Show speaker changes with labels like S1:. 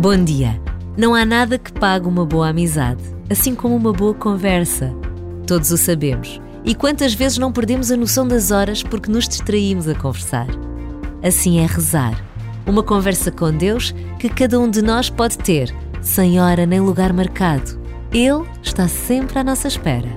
S1: Bom dia! Não há nada que pague uma boa amizade, assim como uma boa conversa. Todos o sabemos. E quantas vezes não perdemos a noção das horas porque nos distraímos a conversar? Assim é rezar. Uma conversa com Deus que cada um de nós pode ter, sem hora nem lugar marcado. Ele está sempre à nossa espera.